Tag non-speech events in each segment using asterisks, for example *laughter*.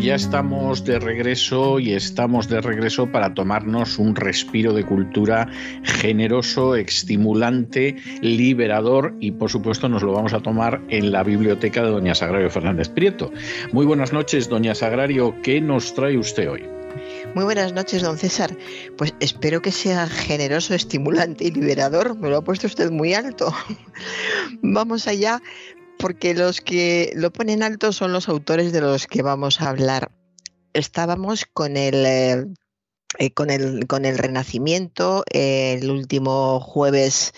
Ya estamos de regreso y estamos de regreso para tomarnos un respiro de cultura generoso, estimulante, liberador y por supuesto nos lo vamos a tomar en la biblioteca de doña Sagrario Fernández Prieto. Muy buenas noches, doña Sagrario, ¿qué nos trae usted hoy? Muy buenas noches, don César. Pues espero que sea generoso, estimulante y liberador. Me lo ha puesto usted muy alto. *laughs* Vamos allá porque los que lo ponen alto son los autores de los que vamos a hablar. Estábamos con el, eh, eh, con el, con el Renacimiento, el último jueves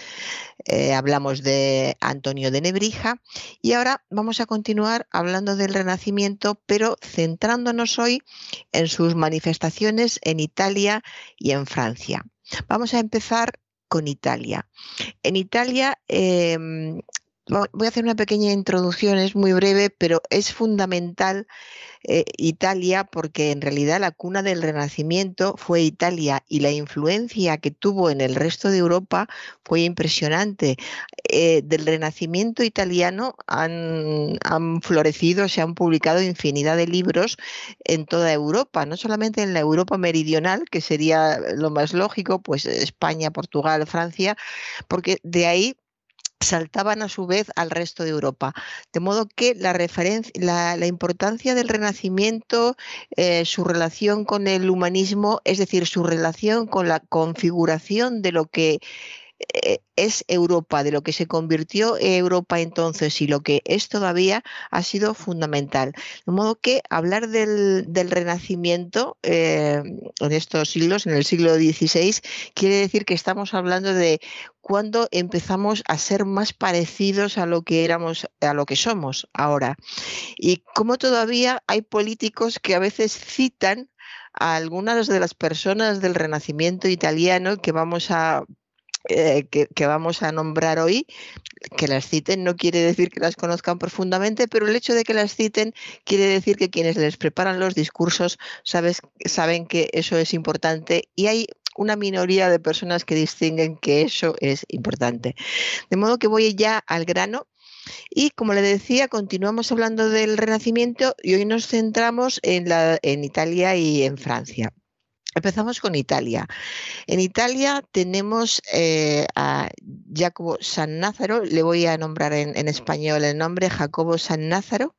eh, hablamos de Antonio de Nebrija y ahora vamos a continuar hablando del Renacimiento, pero centrándonos hoy en sus manifestaciones en Italia y en Francia. Vamos a empezar con Italia. En Italia em, voy a hacer una pequeña introducción, es muy breve, pero es fundamental eh, Italia porque en realidad la cuna del Renacimiento fue Italia y la influencia que tuvo en el resto de Europa fue impresionante. Eh, del Renacimiento italiano han, han florecido, se han publicado infinidad de libros en toda Europa, no solamente en la Europa meridional, que sería lo más lógico, pues España, Portugal, Francia, porque de ahí saltaban a su vez al resto de Europa. De modo que la, importancia del Renacimiento, eh, su relación con el humanismo, es decir, su relación con la configuración de lo que es Europa, de lo que se convirtió Europa entonces y lo que es todavía, ha sido fundamental. De modo que hablar del, Renacimiento eh, en estos siglos, en el siglo XVI, quiere decir que estamos hablando de cuando empezamos a ser más parecidos a lo que éramos, a lo que somos ahora. Y como todavía hay políticos que a veces citan a algunas de las personas del Renacimiento italiano que vamos a eh, que, vamos a nombrar hoy, que las citen no quiere decir que las conozcan profundamente, pero el hecho de que las citen quiere decir que quienes les preparan los discursos sabes, saben que eso es importante y hay una minoría de personas que distinguen que eso es importante. De modo que voy ya al grano y como le decía, continuamos hablando del Renacimiento y hoy nos centramos en, la, en Italia y en Francia. Empezamos con Italia. En Italia tenemos eh, a Jacobo San Názaro, le voy a nombrar en, español el nombre, Jacobo San Názaro,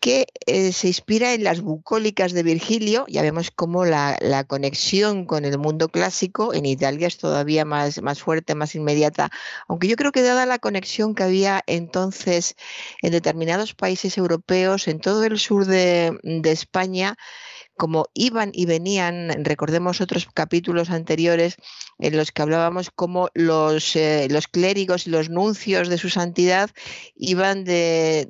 que eh, se inspira en las bucólicas de Virgilio. Ya vemos cómo la, conexión con el mundo clásico en Italia es todavía más, más fuerte, más inmediata, aunque yo creo que dada la conexión que había entonces en determinados países europeos, en todo el sur de, de España, como iban y venían, recordemos otros capítulos anteriores en los que hablábamos cómo los, eh, clérigos y los nuncios de su santidad iban de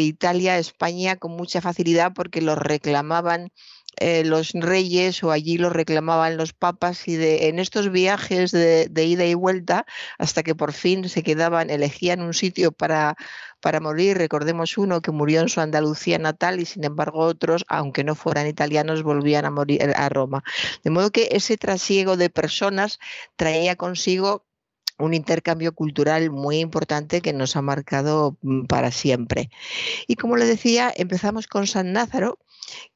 Italia a España con mucha facilidad porque los reclamaban eh, los reyes o allí los reclamaban los papas y de, en estos viajes de, ida y vuelta hasta que por fin se quedaban, elegían un sitio para, para morir. Recordemos uno que murió en su Andalucía natal y sin embargo otros, aunque no fueran italianos, volvían a morir a Roma. De modo que ese trasiego de personas traía consigo un intercambio cultural muy importante que nos ha marcado mm, para siempre. Y como le decía, empezamos con San Názaro,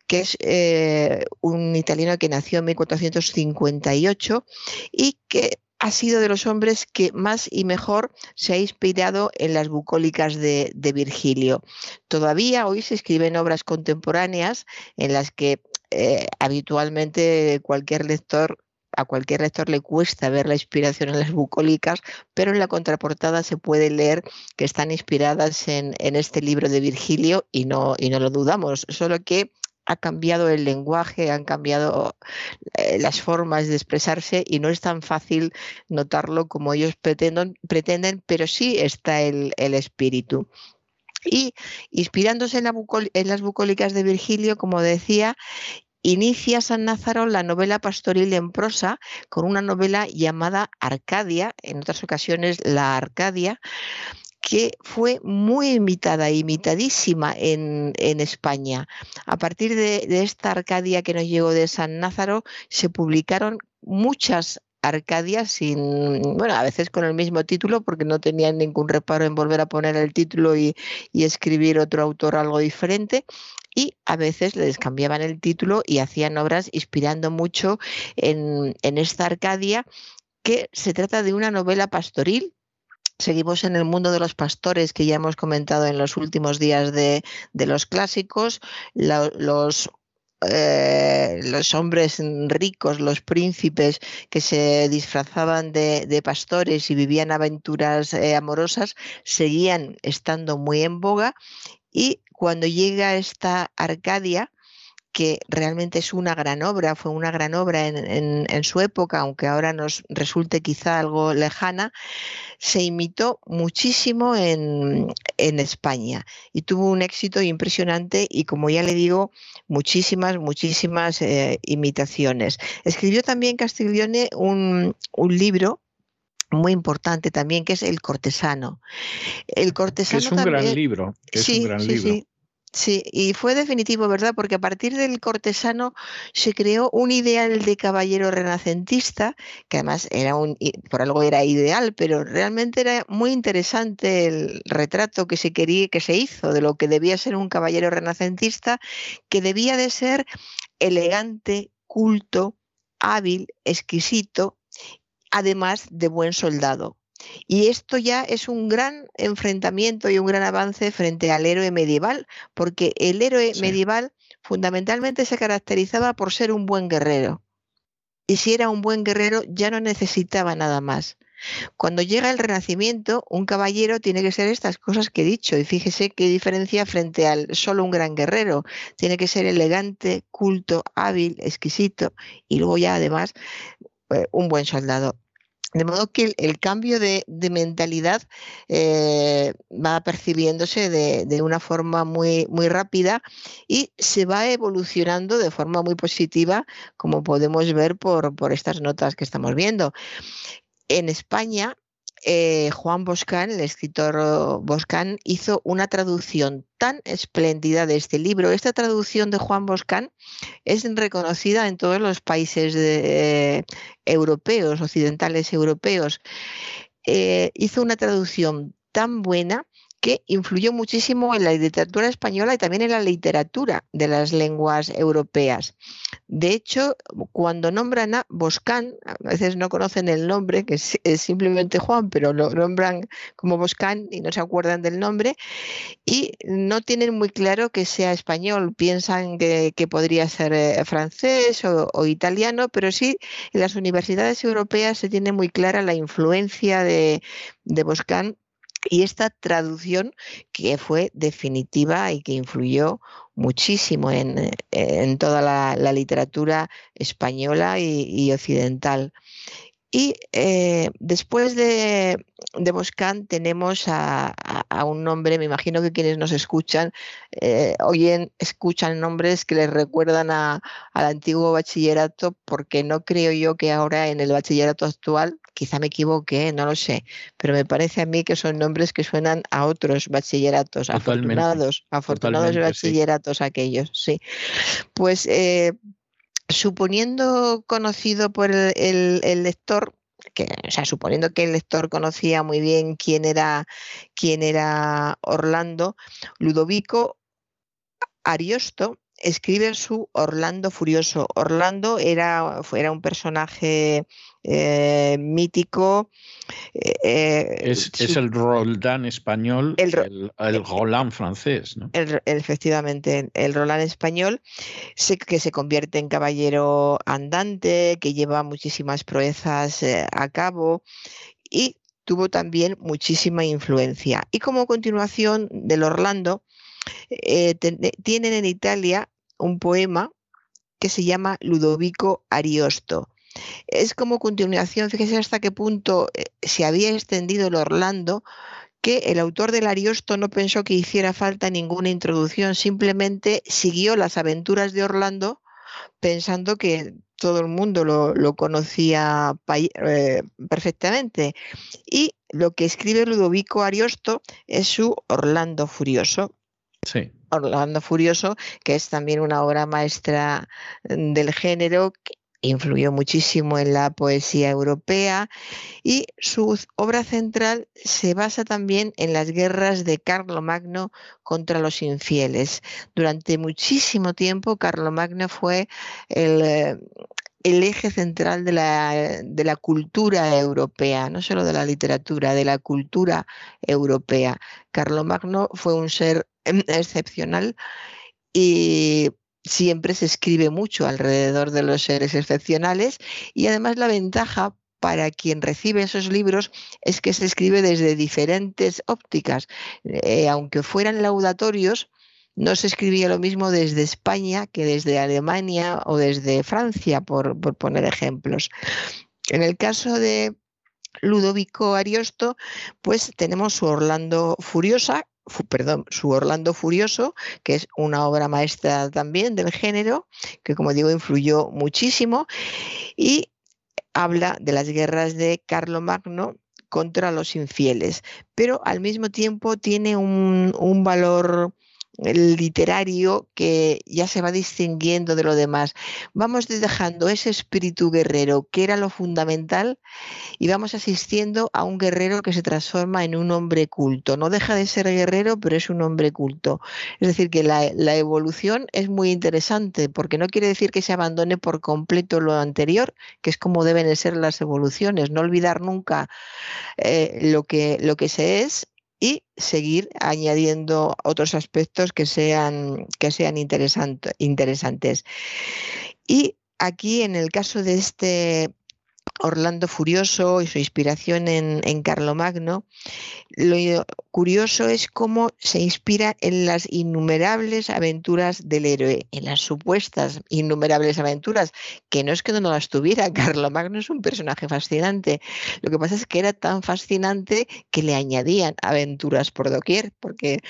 que es eh, un italiano que nació en 1458 y que ha sido de los hombres que más y mejor se ha inspirado en las bucólicas de, Virgilio. Todavía hoy se escriben obras contemporáneas en las que eh, habitualmente cualquier lector a cualquier lector le cuesta ver la inspiración en las bucólicas, pero en la contraportada se puede leer que están inspiradas en, este libro de Virgilio y no, y no lo dudamos, solo que ha cambiado el lenguaje, han cambiado eh, las formas de expresarse y no es tan fácil notarlo como ellos pretenden, pretenden pero sí está el, espíritu. Y inspirándose en, en, las bucólicas de Virgilio, como decía, inicia San Názaro la novela pastoril en prosa con una novela llamada Arcadia, en otras ocasiones La Arcadia, que fue muy imitada, imitadísima en, España. A partir de, esta Arcadia que nos llegó de San Názaro, se publicaron muchas Arcadias sin, bueno, a veces con el mismo título porque no tenían ningún reparo en volver a poner el título y, escribir otro autor algo diferente y a veces les cambiaban el título y hacían obras inspirando mucho en esta Arcadia que se trata de una novela pastoril. Seguimos en el mundo de los pastores que ya hemos comentado en los últimos días de, los clásicos, los eh, los hombres ricos, los príncipes que se disfrazaban de, pastores y vivían aventuras eh, amorosas, seguían estando muy en boga. Y cuando llega esta Arcadia, que realmente es una gran obra, fue una gran obra en, su época, aunque ahora nos resulte quizá algo lejana, se imitó muchísimo en, España y tuvo un éxito impresionante y como ya le digo, muchísimas, muchísimas eh, imitaciones. Escribió también Castiglione un, un libro muy importante también, que es El Cortesano. El Cortesano es un gran libro. Es un gran libro. Sí, y fue definitivo, ¿verdad? Porque a partir del cortesano se creó un ideal de caballero renacentista, que además era un, por algo era ideal, pero realmente era muy interesante el retrato que se quería, que se hizo de lo que debía ser un caballero renacentista, que debía de ser elegante, culto, hábil, exquisito, además de buen soldado. Y esto ya es un gran enfrentamiento y un gran avance frente al héroe medieval, porque el héroe medieval fundamentalmente se caracterizaba por ser un buen guerrero. Y si era un buen guerrero ya no necesitaba nada más. Cuando llega el Renacimiento, un caballero tiene que ser estas cosas que he dicho, y fíjese qué diferencia frente al solo un gran guerrero. Tiene que ser elegante, culto, hábil, exquisito, y luego ya además eh, un buen soldado. De modo que el, cambio de, mentalidad eh, va percibiéndose de, una forma muy, muy rápida y se va evolucionando de forma muy positiva, como podemos ver por, por estas notas que estamos viendo. En España, eh, Juan Boscán, el escritor Boscán, hizo una traducción tan espléndida de este libro. Esta traducción de Juan Boscán es reconocida en todos los países eh, europeos, occidentales europeos. Eh, hizo una traducción tan buena que influyó muchísimo en la literatura española y también en la literatura de las lenguas europeas. De hecho, cuando nombran a Boscán, a veces no conocen el nombre, que es, simplemente Juan, pero lo nombran como Boscán y no se acuerdan del nombre, y no tienen muy claro que sea español, piensan que, podría ser eh, francés o, italiano, pero sí en las universidades europeas se tiene muy clara la influencia de, de Boscán y esta traducción que fue definitiva y que influyó muchísimo en, toda la, literatura española y, occidental. Y eh, después de, de, tenemos a, un nombre, me imagino que quienes nos escuchan eh, oyen, escuchan nombres que les recuerdan al antiguo bachillerato, porque no creo yo que ahora en el bachillerato actual quizá me equivoque, no lo sé, pero me parece a mí que son nombres que suenan a otros bachilleratos, afortunados, afortunados bachilleratos aquellos, sí. Pues eh, suponiendo conocido por el, lector, que, o sea, suponiendo que el lector conocía muy bien quién era, quién era Orlando, Ludovico Ariosto escribe su Orlando Furioso. Orlando era, era un personaje eh, mítico. Eh, eh, es, el Roldán español, el, Roland francés. ¿no? efectivamente, el Roland español, que se convierte en caballero andante, que lleva muchísimas proezas a cabo y tuvo también muchísima influencia. Y como continuación del Orlando, tienen en Italia un poema que se llama Ludovico Ariosto. Es como continuación, fíjese hasta qué punto eh, se había extendido el Orlando, que el autor del Ariosto no pensó que hiciera falta ninguna introducción, simplemente siguió las aventuras de Orlando pensando que todo el mundo lo, conocía eh, perfectamente. Y lo que escribe Ludovico Ariosto es su Orlando Furioso. Sí. Orlando Furioso, que es también una obra maestra del género, influyó muchísimo en la poesía europea y su obra central se basa también en las guerras de Carlomagno contra los infieles. Durante muchísimo tiempo Carlomagno fue el, eh, el eje central de la, cultura europea, no solo de la literatura, de la cultura europea. Carlomagno fue un ser em, excepcional y siempre se escribe mucho alrededor de los seres excepcionales y además la ventaja para quien recibe esos libros es que se escribe desde diferentes ópticas. Eh, aunque fueran laudatorios, no se escribía lo mismo desde España que desde Alemania o desde Francia, por, poner ejemplos. En el caso de Ludovico Ariosto, pues tenemos su Orlando Furiosa, perdón, su Orlando Furioso, que es una obra maestra también del género, que como digo influyó muchísimo, y habla de las guerras de Carlomagno contra los infieles, pero al mismo tiempo tiene un, un valor el literario que ya se va distinguiendo de lo demás. Vamos dejando ese espíritu guerrero que era lo fundamental y vamos asistiendo a un guerrero que se transforma en un hombre culto. No deja de ser guerrero, pero es un hombre culto. Es decir, que la, evolución es muy interesante porque no quiere decir que se abandone por completo lo anterior, que es como deben ser las evoluciones. No olvidar nunca eh, lo, que, lo que se es y seguir añadiendo otros aspectos que sean, que sean interesantes. Y aquí, en el caso de este Orlando Furioso y su inspiración en, Carlomagno, lo curioso es cómo se inspira en las innumerables aventuras del héroe, en las supuestas innumerables aventuras, que no es que no las tuviera, *laughs* Carlomagno es un personaje fascinante. Lo que pasa es que era tan fascinante que le añadían aventuras por doquier, porque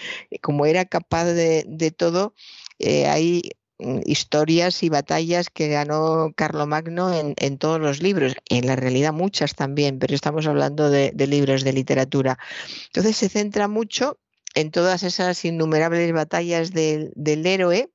como era capaz de, todo, eh, hay Mm, historias y batallas que ganó Carlomagno en, en todos los libros, en la realidad muchas también, pero estamos hablando de, libros de literatura. Entonces se centra mucho en todas esas innumerables batallas del héroe,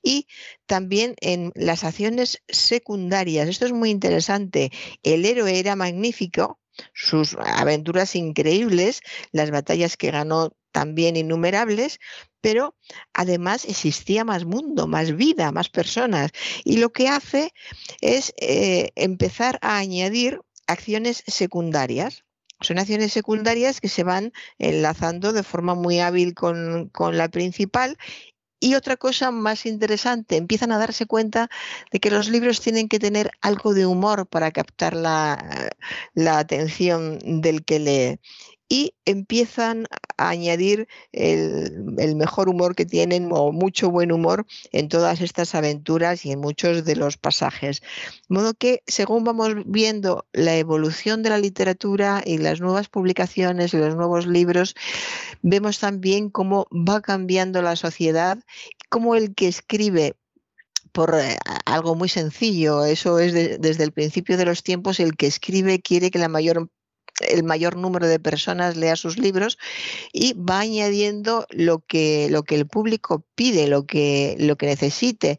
y también en las acciones secundarias. Esto es muy interesante. El héroe era magnífico, sus aventuras increíbles, las batallas que ganó también innumerables, pero además existía más mundo, más vida, más personas. Y lo que hace es eh, empezar a añadir acciones secundarias. Son acciones secundarias que se van enlazando de forma muy hábil con, la principal y otra cosa más interesante, empiezan a darse cuenta de que los libros tienen que tener algo de humor para captar la, atención del que lee y empiezan a añadir el, mejor humor que tienen o mucho buen humor en todas estas aventuras y en muchos de los pasajes. De modo que según vamos viendo la evolución de la literatura y las nuevas publicaciones y los nuevos libros, vemos también cómo va cambiando la sociedad, cómo el que escribe por eh, algo muy sencillo. Eso es desde el principio de los tiempos, el que escribe quiere que la mayor el mayor número de personas lea sus libros y va añadiendo lo que, lo que el público pide, lo que, lo que necesite.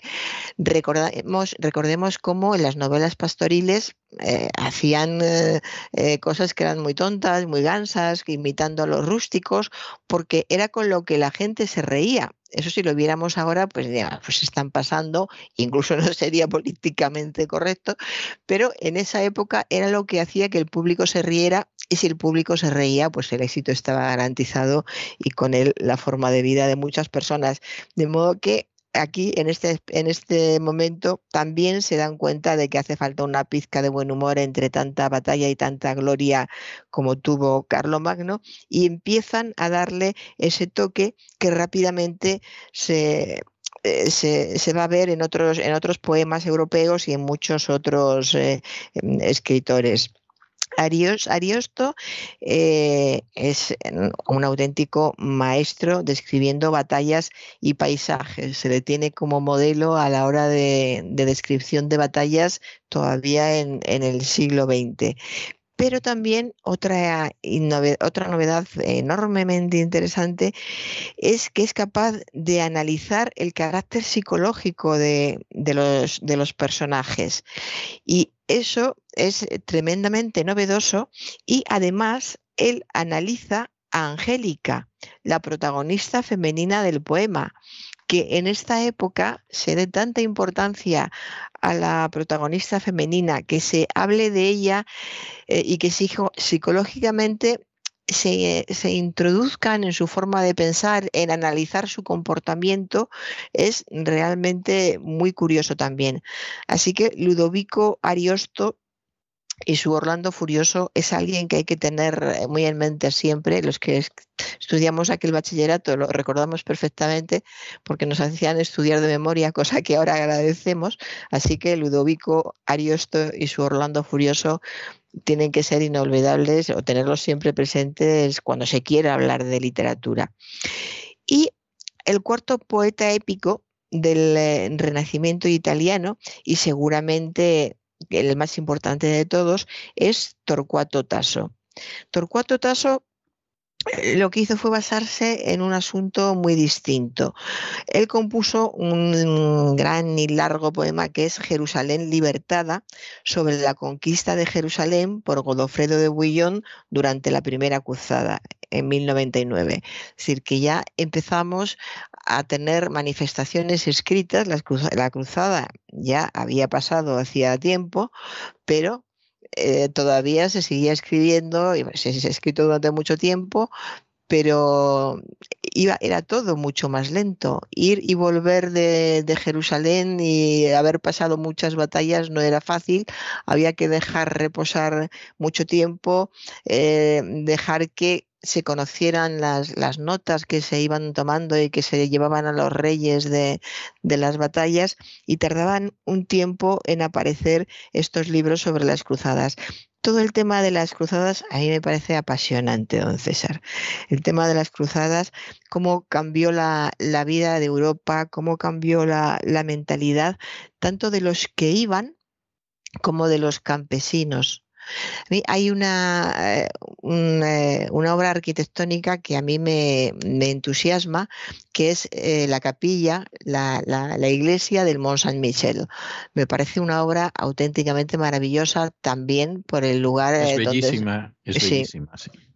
Recordemos, recordemos cómo en las novelas pastoriles eh, hacían eh, eh, cosas que eran muy tontas, muy gansas, imitando a los rústicos, porque era con lo que la gente se reía. Eso si lo viéramos ahora, pues ya, pues están pasando, incluso *laughs* no sería políticamente correcto, pero en esa época era lo que hacía que el público se riera y si el público se reía, pues el éxito estaba garantizado y con él la forma de vida de muchas personas. De modo que aquí en este, en este momento también se dan cuenta de que hace falta una pizca de buen humor entre tanta batalla y tanta gloria como tuvo Carlomagno y empiezan a darle ese toque que rápidamente se eh, se, va a ver en otros, en otros poemas europeos y en muchos otros em, escritores. Ariosto eh, es un auténtico maestro describiendo batallas y paisajes. Se le tiene como modelo a la hora de, descripción de batallas todavía en, el siglo XX pero también otra, otra novedad enormemente interesante es que es capaz de analizar el carácter psicológico de, los, de los personajes. Y eso es tremendamente novedoso y además él analiza a Angélica, la protagonista femenina del poema, que en esta época se dé tanta importancia a la protagonista femenina, que se hable de ella eh, y que psicológicamente se, se, introduzcan en su forma de pensar, en analizar su comportamiento, es realmente muy curioso también. Así que Ludovico Ariosto y su Orlando Furioso es alguien que hay que tener eh, muy en mente siempre. Los que estudiamos aquel bachillerato lo recordamos perfectamente porque nos hacían estudiar de memoria, *laughs* cosa que ahora agradecemos. Así que Ludovico Ariosto y su Orlando Furioso tienen que ser inolvidables o tenerlos siempre presentes cuando se quiera hablar de literatura. Y el cuarto poeta épico del eh, Renacimiento italiano y seguramente el más importante de todos, es Torcuato Tasso. Torcuato Tasso eh, lo que hizo fue basarse en un asunto muy distinto. Él compuso un gran y largo poema que es Jerusalén libertada, sobre la conquista de Jerusalén por Godofredo de Bouillon durante la primera cruzada en 1099. Es decir, que ya empezamos a tener manifestaciones escritas, la cruzada ya había pasado hacía tiempo, pero eh, todavía se seguía escribiendo, y se, ha escrito durante mucho tiempo, pero iba, era todo mucho más lento. Ir y volver de, Jerusalén y haber pasado muchas batallas no era fácil, había que dejar reposar mucho tiempo, eh, dejar que se conocieran las, las, notas que se iban tomando y que se llevaban a los reyes de, de, las batallas y tardaban un tiempo en aparecer estos libros sobre las cruzadas. Todo el tema de las cruzadas a mí me parece apasionante, don César. El tema de las cruzadas, cómo cambió la, la vida de Europa, cómo cambió la, la mentalidad tanto de los que iban como de los campesinos hay una, eh, eh, una, obra arquitectónica que a mí me, entusiasma, que es eh, la capilla, la, iglesia del Mont Saint-Michel. Me parece una obra auténticamente maravillosa también por el lugar. Es bellísima, es bellísima,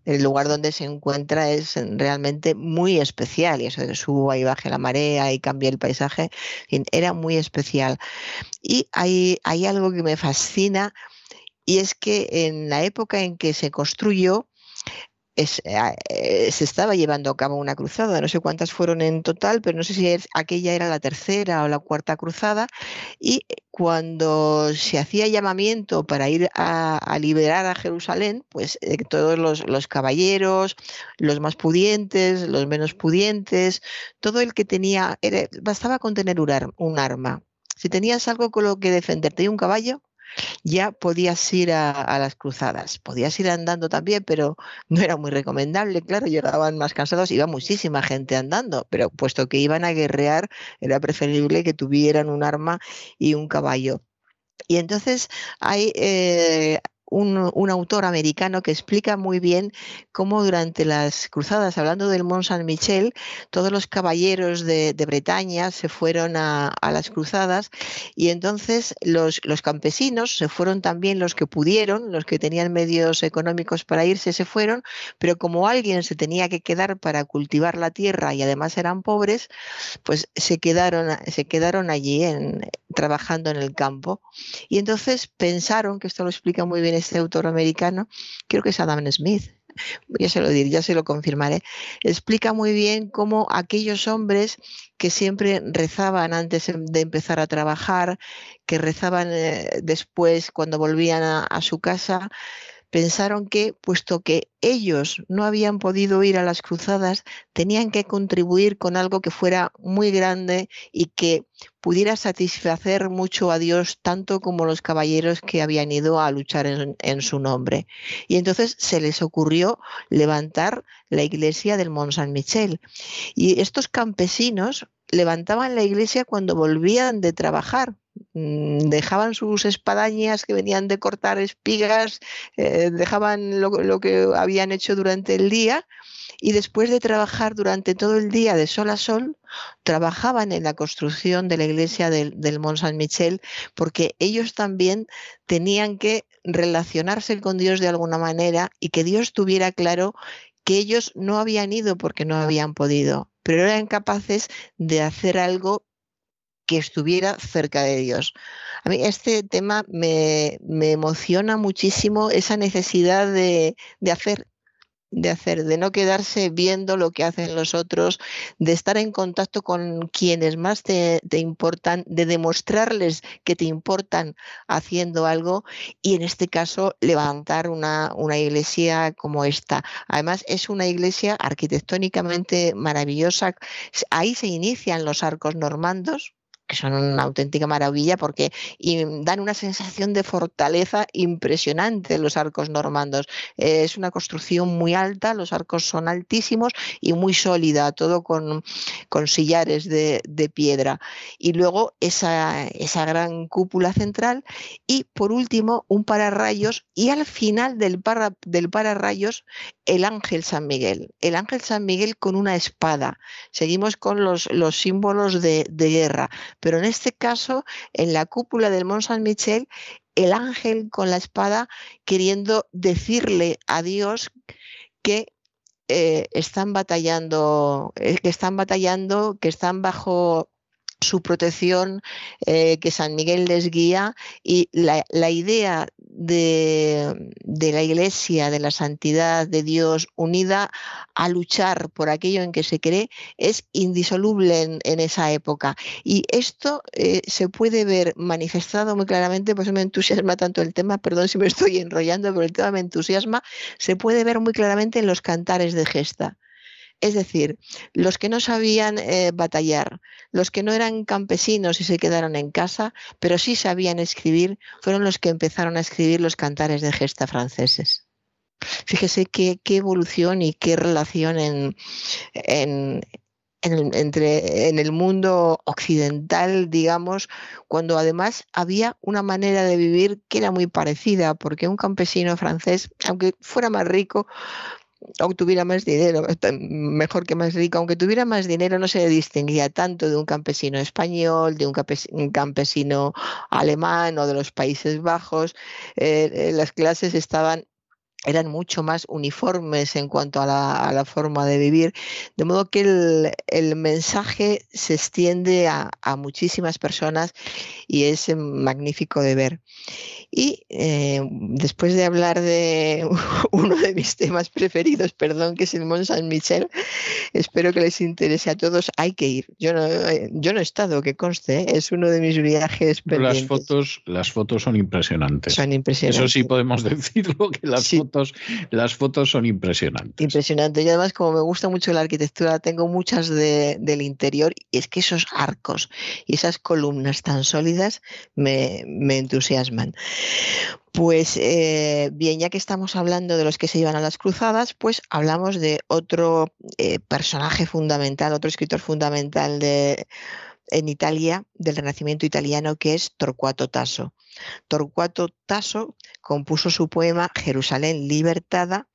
el lugar donde se encuentra es realmente muy especial y eso de suba y baje la marea y cambia el paisaje, era muy especial. Y hay, hay algo que me fascina y es que en la época en que se construyó, eh, se estaba llevando a cabo una cruzada, no sé cuántas fueron en total, pero no sé si aquella era la tercera o la cuarta cruzada, y cuando se hacía llamamiento para ir a, liberar a Jerusalén, pues eh, todos los, caballeros, los más pudientes, los menos pudientes, todo el que tenía, bastaba con tener un arma. Si tenías algo con lo que defenderte y un caballo, ya podías ir a, las cruzadas. Podías ir andando también, pero no era muy recomendable, claro, llegaban más cansados, iba muchísima gente andando, pero puesto que iban a guerrear, era preferible que tuvieran un arma y un caballo. Y entonces hay, un, autor americano que explica muy bien cómo durante las cruzadas, hablando del Mont Saint-Michel, todos los caballeros de, Bretaña se fueron a, las cruzadas y entonces los, los campesinos se fueron también los que pudieron, los que tenían medios económicos para irse, se fueron, pero como alguien se tenía que quedar para cultivar la tierra y además eran pobres, pues se quedaron, se quedaron allí en, trabajando en el campo. Y entonces pensaron, que esto lo explica muy bien este autor americano, creo que es Adam Smith, ya se lo diré, ya se lo confirmaré, explica muy bien cómo aquellos hombres que siempre rezaban antes em, de empezar a trabajar, que rezaban eh, después cuando volvían a, su casa, pensaron que, puesto que ellos no habían podido ir a las cruzadas, tenían que contribuir con algo que fuera muy grande y que pudiera satisfacer mucho a Dios, tanto como los caballeros que habían ido a luchar en, su nombre. Y entonces se les ocurrió levantar la iglesia del Mont Saint-Michel. Y estos campesinos levantaban la iglesia cuando volvían de trabajar, dejaban sus espadañas que venían de cortar espigas, eh, dejaban lo, que habían hecho durante el día y después de trabajar durante todo el día de sol a sol, trabajaban en la construcción de la iglesia del, del Mont Saint-Michel porque ellos también tenían que relacionarse con Dios de alguna manera y que Dios tuviera claro que ellos no habían ido porque no habían podido, pero eran capaces de hacer algo que estuviera cerca de Dios. A mí este tema me, emociona muchísimo esa necesidad de, hacer de hacer, de no quedarse viendo lo que hacen los otros, de estar en contacto con quienes más te, importan, de demostrarles que te importan haciendo algo y en este caso levantar una, una iglesia como esta. Además es una iglesia arquitectónicamente maravillosa. Ahí se inician los arcos normandos, que son una auténtica maravilla porque dan una sensación de fortaleza impresionante los arcos normandos. es una construcción muy alta, los arcos son altísimos y muy sólida, todo con, con sillares de, piedra. Y luego esa, esa gran cúpula central y por último un pararrayos y al final del, para, del pararrayos el ángel San Miguel. El ángel San Miguel con una espada. Seguimos con los, los símbolos de, de guerra pero en este caso, en la cúpula del Mont Saint-Michel, el ángel con la espada queriendo decirle a Dios que eh, están batallando, eh, que están batallando, que están bajo su protección, eh, que San Miguel les guía y la, idea de, la Iglesia, de la santidad de Dios unida a luchar por aquello en que se cree es indisoluble en, esa época. Y esto eh, se puede ver manifestado muy claramente, pues me entusiasma tanto el tema, perdón si me estoy enrollando, pero el tema me entusiasma, se puede ver muy claramente en los cantares de gesta. Es decir, los que no sabían eh, batallar, los que no eran campesinos y se quedaron en casa, pero sí sabían escribir, fueron los que empezaron a escribir los cantares de gesta franceses. Fíjese qué, evolución y qué relación en, entre, en el mundo occidental, digamos, cuando además había una manera de vivir que era muy parecida, porque un campesino francés, aunque fuera más rico, aunque tuviera más dinero, mejor que más rico, aunque tuviera más dinero, no se distinguía tanto de un campesino español, de un campesino, alemán o de los Países Bajos. Eh, eh, las clases estaban eran mucho más uniformes en cuanto a la, forma de vivir, de modo que el, mensaje se extiende a, muchísimas personas y es magnífico de ver. Y eh, después de hablar de *laughs* uno de mis temas preferidos, perdón, que es el Mont Saint Michel, espero que les interese a todos. Hay que ir. Yo no, eh, yo no he estado, que conste, ¿eh? es uno de mis viajes pendientes. Las fotos, las fotos son impresionantes. Son impresionantes. Eso sí podemos *laughs* decirlo, que las fotos, las fotos son impresionantes. Impresionante. Y además, como me gusta mucho la arquitectura, tengo muchas del interior y es que esos arcos y esas columnas tan sólidas me, me entusiasman. Pues eh, bien, ya que estamos hablando de los que se iban a las cruzadas, pues hablamos de otro eh, personaje fundamental, otro escritor fundamental de, en Italia, del Renacimiento italiano, que es Torcuato Tasso. Torcuato Tasso compuso su poema Jerusalén libertada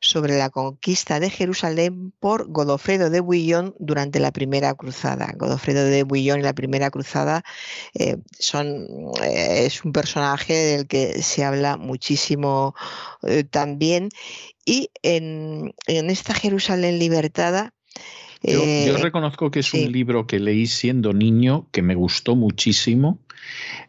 sobre la conquista de Jerusalén por Godofredo de Bouillon durante la Primera Cruzada. Godofredo de Bouillon y la Primera Cruzada eh, son, eh, es un personaje del que se habla muchísimo eh, también. Y en, esta Jerusalén libertada, Yo, eh, reconozco que es un libro que leí siendo niño, que me gustó muchísimo.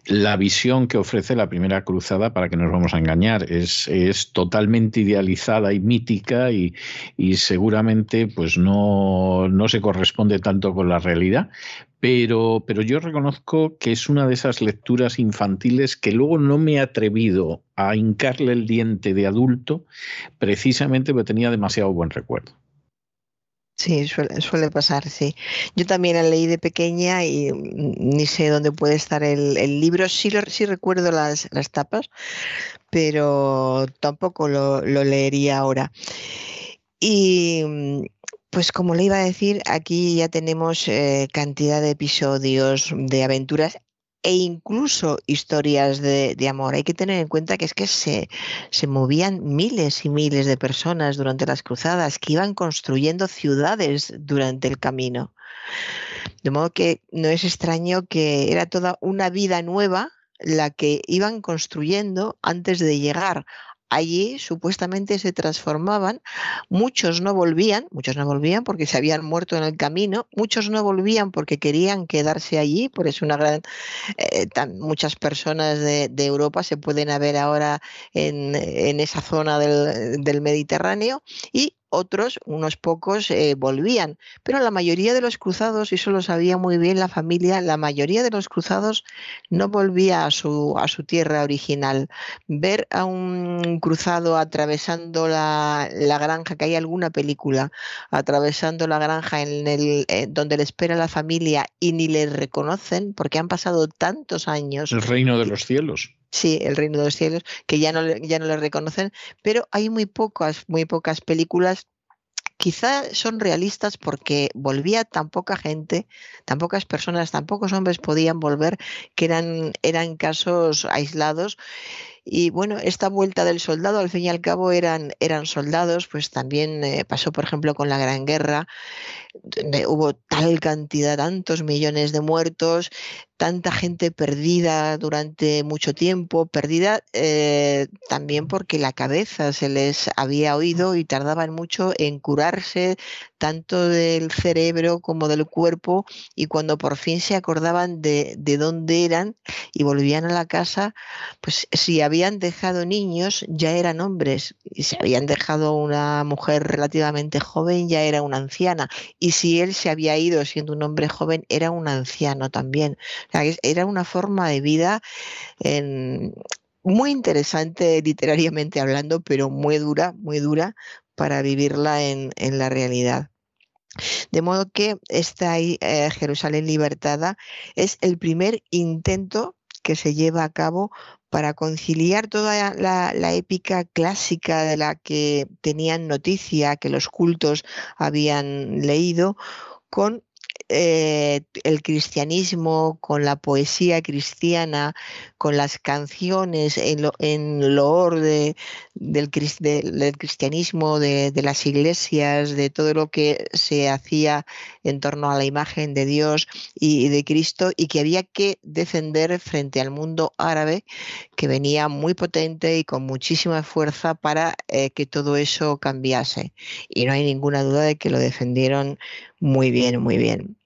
La visión que ofrece la primera cruzada, para que nos vamos a engañar, es, es totalmente idealizada y mítica y, y seguramente pues no, no, se corresponde tanto con la realidad. Pero, pero yo reconozco que es una de esas lecturas infantiles que luego no me he atrevido a hincarle el diente de adulto, precisamente porque tenía demasiado buen recuerdo. Sí, suele, pasar, sí. Yo también la leí de pequeña y mm, ni sé dónde puede estar el, libro. Sí, sí recuerdo las, las tapas, pero tampoco lo, leería ahora. Y mm, pues como le iba a decir, aquí ya tenemos eh, cantidad de episodios de aventuras e incluso historias de, amor. Hay que tener en cuenta que es que se, se movían miles y miles de personas durante las cruzadas, que iban construyendo ciudades durante el camino. De modo que no es extraño que era toda una vida nueva la que iban construyendo antes de llegar allí supuestamente se transformaban, muchos no volvían, muchos no volvían porque se habían muerto en el camino, muchos no volvían porque querían quedarse allí, por eso una gran, eh, muchas personas de, Europa se pueden ver ahora en, esa zona del, del Mediterráneo y otros, unos pocos, eh, volvían. Pero la mayoría de los cruzados, y eso lo sabía muy bien la familia, la mayoría de los cruzados no volvía a su, a su tierra original. Ver a un cruzado atravesando la, granja, que hay alguna película, atravesando la granja en el, eh, donde le espera la familia y ni le reconocen porque han pasado tantos años. El reino de los cielos. Sí, el reino de los cielos, que ya no, ya no le reconocen, pero hay muy pocas, muy pocas películas quizá son realistas porque volvía tan poca gente, tan pocas personas, tan pocos hombres podían volver, que eran, eran casos aislados. Y bueno, esta vuelta del soldado, al fin y al cabo, eran, eran soldados, pues también eh, pasó, por ejemplo, con la Gran Guerra, donde hubo tal cantidad, tantos millones de muertos, tanta gente perdida durante mucho tiempo, perdida eh, también porque la cabeza se les había oído y tardaban mucho en curarse tanto del cerebro como del cuerpo y cuando por fin se acordaban de, de dónde eran y volvían a la casa, pues si habían dejado niños ya eran hombres y si habían dejado una mujer relativamente joven ya era una anciana y si él se había ido siendo un hombre joven, era un anciano también. era una forma de vida muy interesante literariamente hablando, pero muy dura, muy dura para vivirla en, la realidad. De modo que esta eh, Jerusalén libertada es el primer intento que se lleva a cabo para conciliar toda la, épica clásica de la que tenían noticia, que los cultos habían leído, con eh, el cristianismo, con la poesía cristiana, con las canciones en, lo, en loor del, cristianismo, de, las iglesias, de todo lo que se hacía en torno a la imagen de Dios y, de Cristo y que había que defender frente al mundo árabe que venía muy potente y con muchísima fuerza para eh, que todo eso cambiase. Y no hay ninguna duda de que lo defendieron muy bien, muy bien.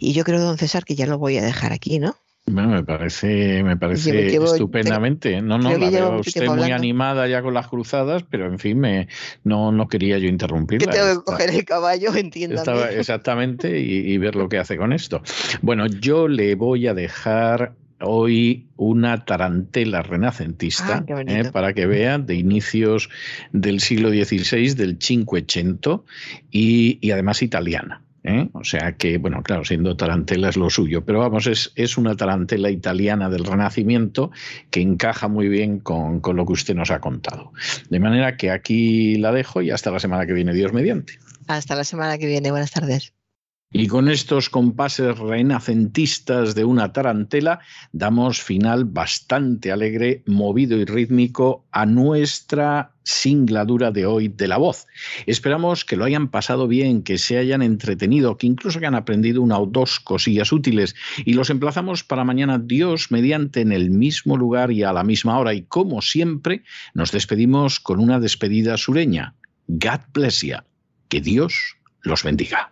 Y yo creo, don César, que ya lo voy a dejar aquí, ¿no? Bueno, me parece, me parece estupendamente. no, no, la veo usted muy animada ya con las cruzadas, pero en fin, me, no, no quería yo interrumpirla. Que tengo que coger el caballo, *laughs* entiéndame. exactamente, y, ver lo que hace con esto. Bueno, yo le voy a dejar hoy una tarantela renacentista ah, ¿eh? para que vean de inicios del siglo XVI, del Cinquecento y, y además italiana. ¿Eh? O sea que, bueno, claro, siendo tarantela es lo suyo, pero vamos, es, es una tarantela italiana del Renacimiento que encaja muy bien con, con lo que usted nos ha contado. De manera que aquí la dejo y hasta la semana que viene, Dios mediante. Hasta la semana que viene, buenas tardes. Y con estos compases renacentistas de una tarantela damos final bastante alegre, movido y rítmico a nuestra singladura de hoy de la voz. Esperamos que lo hayan pasado bien, que se hayan entretenido, que incluso hayan aprendido una o dos cosillas útiles y los emplazamos para mañana Dios mediante en el mismo lugar y a la misma hora y como siempre nos despedimos con una despedida sureña. God bless you. Que Dios los bendiga.